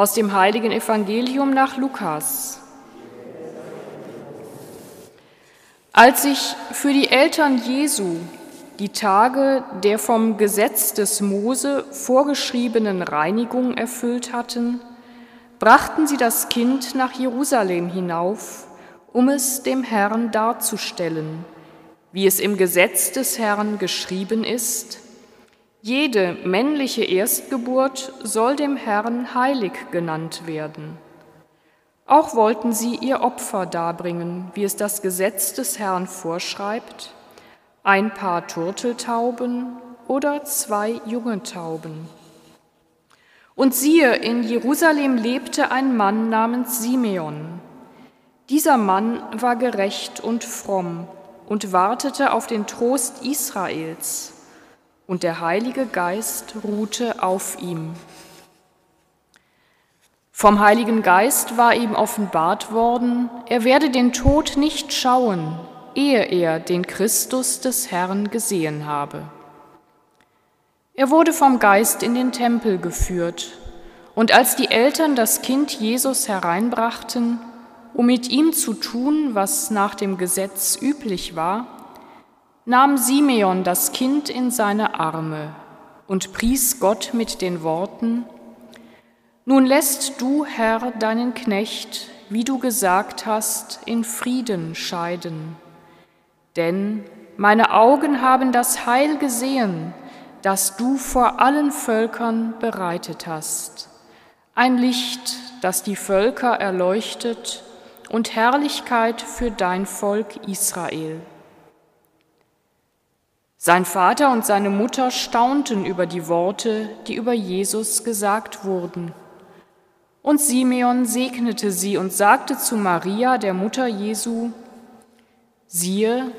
Aus dem heiligen Evangelium nach Lukas. Als sich für die Eltern Jesu die Tage der vom Gesetz des Mose vorgeschriebenen Reinigung erfüllt hatten, brachten sie das Kind nach Jerusalem hinauf, um es dem Herrn darzustellen, wie es im Gesetz des Herrn geschrieben ist, jede männliche Erstgeburt soll dem Herrn heilig genannt werden. Auch wollten sie ihr Opfer darbringen, wie es das Gesetz des Herrn vorschreibt, ein paar Turteltauben oder zwei junge Tauben. Und siehe, in Jerusalem lebte ein Mann namens Simeon. Dieser Mann war gerecht und fromm und wartete auf den Trost Israels, und der Heilige Geist ruhte auf ihm. Vom Heiligen Geist war ihm offenbart worden, er werde den Tod nicht schauen, ehe er den Christus des Herrn gesehen habe. Er wurde vom Geist in den Tempel geführt, und als die Eltern das Kind Jesus hereinbrachten, um mit ihm zu tun, was nach dem Gesetz üblich war, nahm Simeon das Kind in seine Arme und pries Gott mit den Worten, Nun lässt du, Herr, deinen Knecht, wie du gesagt hast, in Frieden scheiden. Denn meine Augen haben das Heil gesehen, das du vor allen Völkern bereitet hast. Ein Licht, das die Völker erleuchtet und Herrlichkeit für dein Volk Israel. Sein Vater und seine Mutter staunten über die Worte, die über Jesus gesagt wurden. Und Simeon segnete sie und sagte zu Maria, der Mutter Jesu, siehe,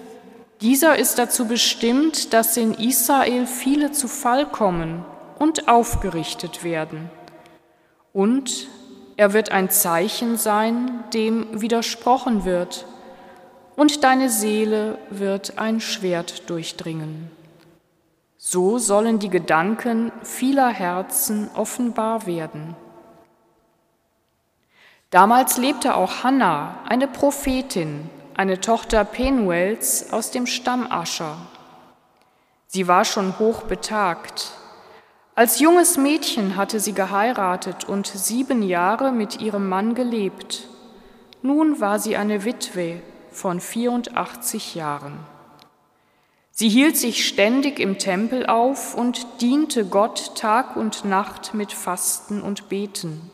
dieser ist dazu bestimmt, dass in Israel viele zu Fall kommen und aufgerichtet werden. Und er wird ein Zeichen sein, dem widersprochen wird, und deine Seele wird ein Schwert durchdringen. So sollen die Gedanken vieler Herzen offenbar werden. Damals lebte auch Hannah, eine Prophetin, eine Tochter Penuels aus dem Stamm Ascher. Sie war schon hoch betagt. Als junges Mädchen hatte sie geheiratet und sieben Jahre mit ihrem Mann gelebt. Nun war sie eine Witwe von 84 Jahren. Sie hielt sich ständig im Tempel auf und diente Gott Tag und Nacht mit Fasten und Beten.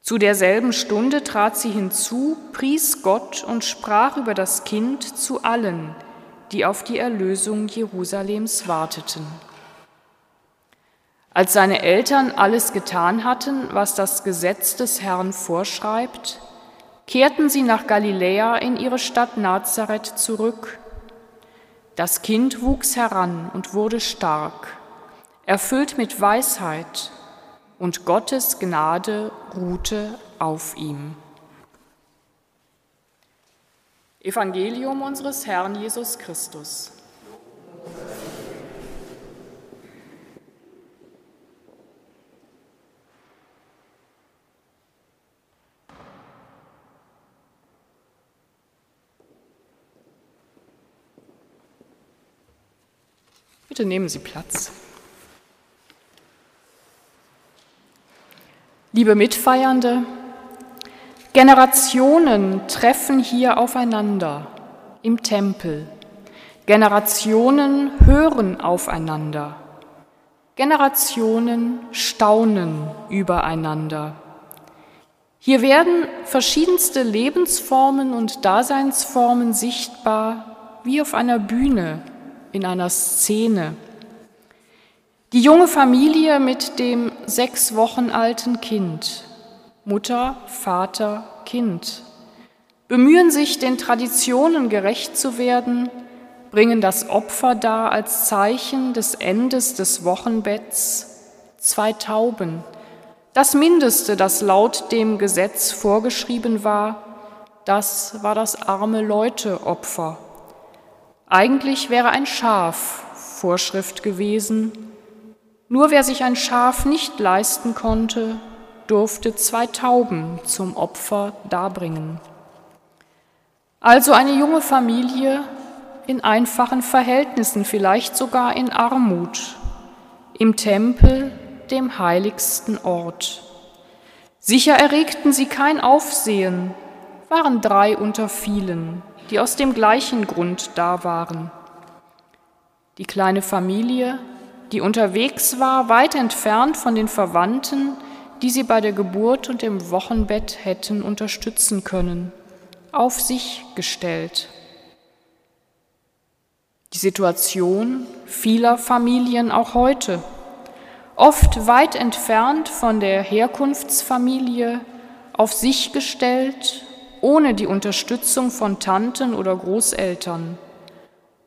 Zu derselben Stunde trat sie hinzu, pries Gott und sprach über das Kind zu allen, die auf die Erlösung Jerusalems warteten. Als seine Eltern alles getan hatten, was das Gesetz des Herrn vorschreibt, kehrten sie nach Galiläa in ihre Stadt Nazareth zurück. Das Kind wuchs heran und wurde stark, erfüllt mit Weisheit und Gottes Gnade ruhte auf ihm. Evangelium unseres Herrn Jesus Christus. Bitte nehmen Sie Platz. Liebe Mitfeiernde, Generationen treffen hier aufeinander im Tempel. Generationen hören aufeinander. Generationen staunen übereinander. Hier werden verschiedenste Lebensformen und Daseinsformen sichtbar wie auf einer Bühne, in einer Szene. Die junge Familie mit dem sechs Wochen alten Kind, Mutter, Vater, Kind, bemühen sich, den Traditionen gerecht zu werden, bringen das Opfer dar als Zeichen des Endes des Wochenbetts, zwei Tauben, das Mindeste, das laut dem Gesetz vorgeschrieben war, das war das arme Leute-Opfer. Eigentlich wäre ein Schaf Vorschrift gewesen, nur wer sich ein Schaf nicht leisten konnte, durfte zwei Tauben zum Opfer darbringen. Also eine junge Familie in einfachen Verhältnissen, vielleicht sogar in Armut, im Tempel, dem heiligsten Ort. Sicher erregten sie kein Aufsehen, waren drei unter vielen, die aus dem gleichen Grund da waren. Die kleine Familie, die unterwegs war, weit entfernt von den Verwandten, die sie bei der Geburt und im Wochenbett hätten unterstützen können, auf sich gestellt. Die Situation vieler Familien auch heute, oft weit entfernt von der Herkunftsfamilie, auf sich gestellt, ohne die Unterstützung von Tanten oder Großeltern,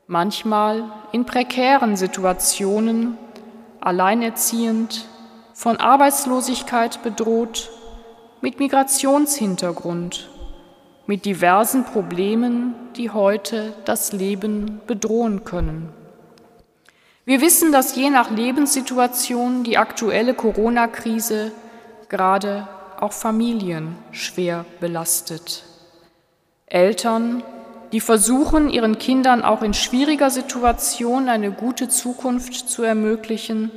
manchmal in prekären Situationen, alleinerziehend, von Arbeitslosigkeit bedroht, mit Migrationshintergrund mit diversen Problemen, die heute das Leben bedrohen können. Wir wissen, dass je nach Lebenssituation die aktuelle Corona-Krise gerade auch Familien schwer belastet. Eltern, die versuchen, ihren Kindern auch in schwieriger Situation eine gute Zukunft zu ermöglichen,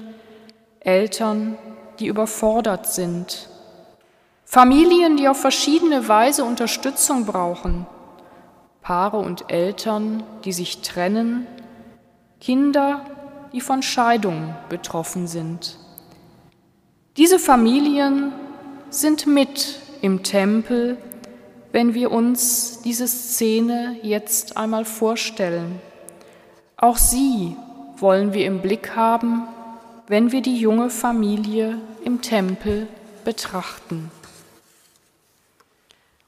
Eltern, die überfordert sind Familien, die auf verschiedene Weise Unterstützung brauchen, Paare und Eltern, die sich trennen, Kinder, die von Scheidung betroffen sind. Diese Familien sind mit im Tempel, wenn wir uns diese Szene jetzt einmal vorstellen. Auch sie wollen wir im Blick haben, wenn wir die junge Familie im Tempel betrachten.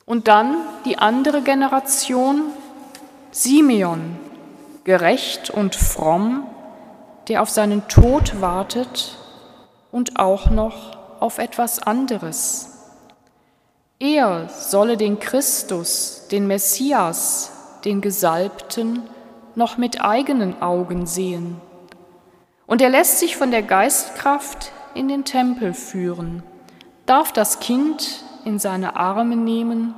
Und dann die andere Generation, Simeon, gerecht und fromm, der auf seinen Tod wartet und auch noch auf etwas anderes. Er solle den Christus, den Messias, den Gesalbten, noch mit eigenen Augen sehen. Und er lässt sich von der Geistkraft in den Tempel führen, darf das Kind in seine Arme nehmen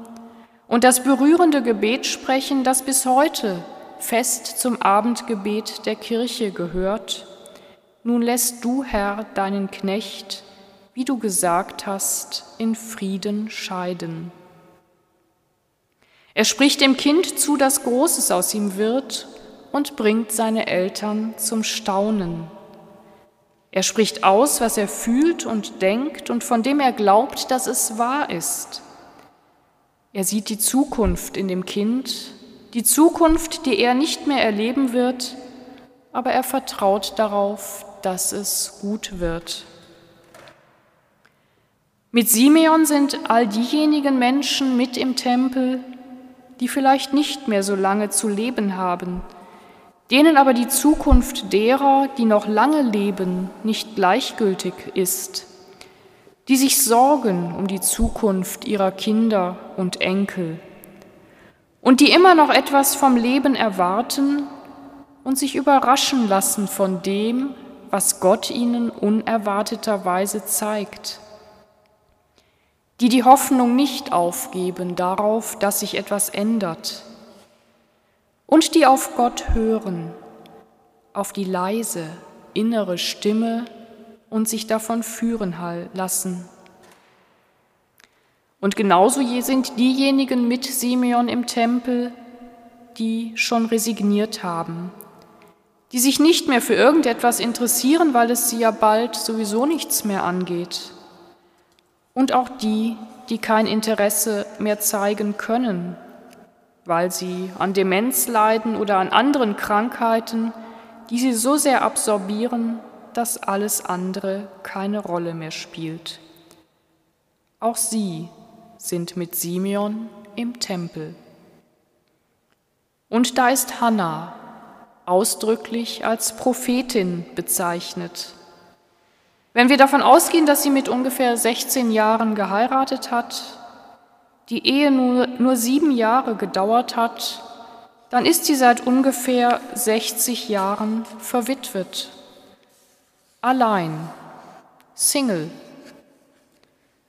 und das berührende Gebet sprechen, das bis heute fest zum Abendgebet der Kirche gehört. Nun lässt du, Herr, deinen Knecht, wie du gesagt hast, in Frieden scheiden. Er spricht dem Kind zu, dass Großes aus ihm wird und bringt seine Eltern zum Staunen. Er spricht aus, was er fühlt und denkt und von dem er glaubt, dass es wahr ist. Er sieht die Zukunft in dem Kind, die Zukunft, die er nicht mehr erleben wird, aber er vertraut darauf, dass es gut wird. Mit Simeon sind all diejenigen Menschen mit im Tempel, die vielleicht nicht mehr so lange zu leben haben, denen aber die Zukunft derer, die noch lange leben, nicht gleichgültig ist, die sich sorgen um die Zukunft ihrer Kinder und Enkel und die immer noch etwas vom Leben erwarten und sich überraschen lassen von dem, was Gott ihnen unerwarteterweise zeigt, die die Hoffnung nicht aufgeben darauf, dass sich etwas ändert, und die auf Gott hören, auf die leise innere Stimme und sich davon führen lassen. Und genauso sind diejenigen mit Simeon im Tempel, die schon resigniert haben, die sich nicht mehr für irgendetwas interessieren, weil es sie ja bald sowieso nichts mehr angeht. Und auch die, die kein Interesse mehr zeigen können, weil sie an Demenz leiden oder an anderen Krankheiten, die sie so sehr absorbieren, dass alles andere keine Rolle mehr spielt. Auch sie sind mit Simeon im Tempel. Und da ist Hannah, ausdrücklich als Prophetin bezeichnet. Wenn wir davon ausgehen, dass sie mit ungefähr 16 Jahren geheiratet hat, die Ehe nur, nur sieben Jahre gedauert hat, dann ist sie seit ungefähr 60 Jahren verwitwet, allein, Single.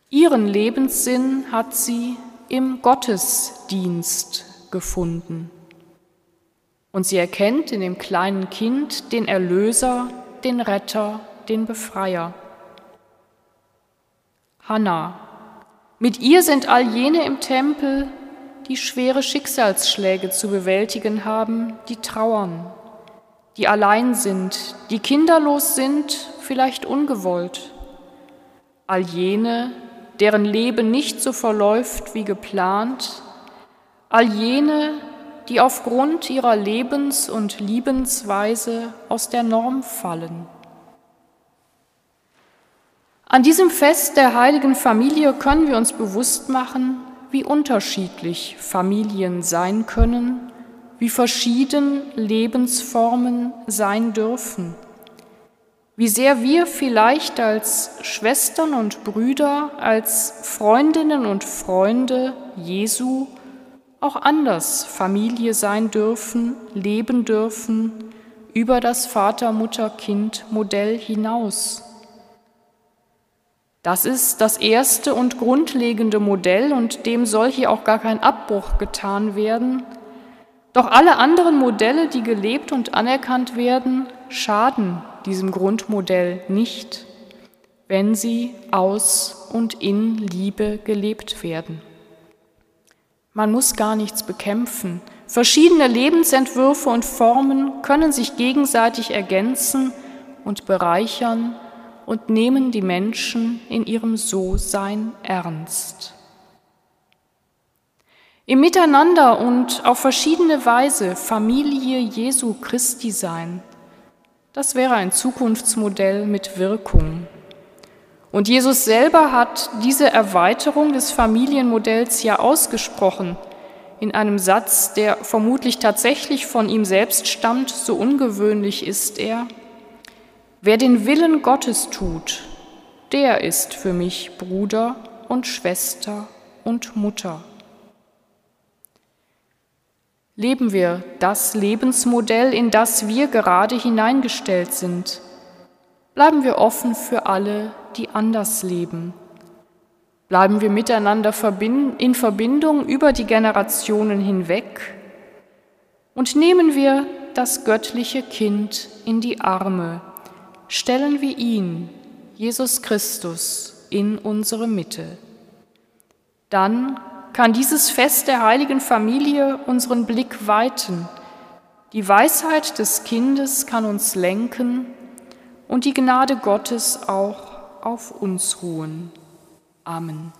Ihren Lebenssinn hat sie im Gottesdienst gefunden. Und sie erkennt in dem kleinen Kind den Erlöser, den Retter, den Befreier. Hannah. Mit ihr sind all jene im Tempel, die schwere Schicksalsschläge zu bewältigen haben, die trauern, die allein sind, die kinderlos sind, vielleicht ungewollt. All jene, deren Leben nicht so verläuft wie geplant, all jene, die aufgrund ihrer Lebens- und Liebensweise aus der Norm fallen. An diesem Fest der heiligen Familie können wir uns bewusst machen, wie unterschiedlich Familien sein können, wie verschieden Lebensformen sein dürfen, wie sehr wir vielleicht als Schwestern und Brüder, als Freundinnen und Freunde Jesu auch anders Familie sein dürfen, leben dürfen, über das Vater-Mutter-Kind-Modell hinaus. Das ist das erste und grundlegende Modell und dem soll hier auch gar kein Abbruch getan werden. Doch alle anderen Modelle, die gelebt und anerkannt werden, schaden diesem Grundmodell nicht, wenn sie aus und in Liebe gelebt werden. Man muss gar nichts bekämpfen. Verschiedene Lebensentwürfe und Formen können sich gegenseitig ergänzen und bereichern und nehmen die Menschen in ihrem So-Sein ernst. Im Miteinander und auf verschiedene Weise Familie Jesu Christi sein, das wäre ein Zukunftsmodell mit Wirkung. Und Jesus selber hat diese Erweiterung des Familienmodells ja ausgesprochen in einem Satz, der vermutlich tatsächlich von ihm selbst stammt, so ungewöhnlich ist er. Wer den Willen Gottes tut, der ist für mich Bruder und Schwester und Mutter. Leben wir das Lebensmodell, in das wir gerade hineingestellt sind. Bleiben wir offen für alle, die anders leben. Bleiben wir miteinander in Verbindung über die Generationen hinweg und nehmen wir das göttliche Kind in die Arme stellen wir ihn, Jesus Christus, in unsere Mitte. Dann kann dieses Fest der heiligen Familie unseren Blick weiten. Die Weisheit des Kindes kann uns lenken und die Gnade Gottes auch auf uns ruhen. Amen.